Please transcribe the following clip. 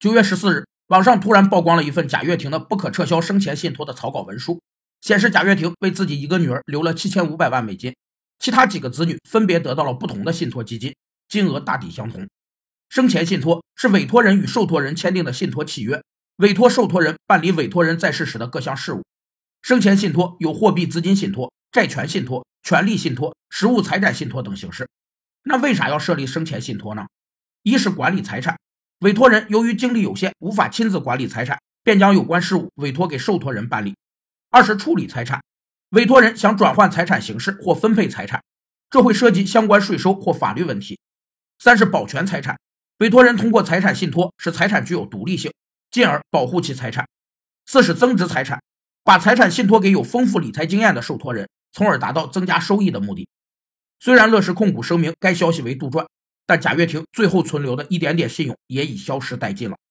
九月十四日，网上突然曝光了一份贾跃亭的不可撤销生前信托的草稿文书，显示贾跃亭为自己一个女儿留了七千五百万美金，其他几个子女分别得到了不同的信托基金，金额大抵相同。生前信托是委托人与受托人签订的信托契约，委托受托人办理委托人在世时的各项事务。生前信托有货币资金信托、债权信托、权利信托、实物财产信托等形式。那为啥要设立生前信托呢？一是管理财产。委托人由于精力有限，无法亲自管理财产，便将有关事务委托给受托人办理。二是处理财产，委托人想转换财产形式或分配财产，这会涉及相关税收或法律问题。三是保全财产，委托人通过财产信托使财产具有独立性，进而保护其财产。四是增值财产，把财产信托给有丰富理财经验的受托人，从而达到增加收益的目的。虽然乐视控股声明该消息为杜撰。但贾跃亭最后存留的一点点信用也已消失殆尽了。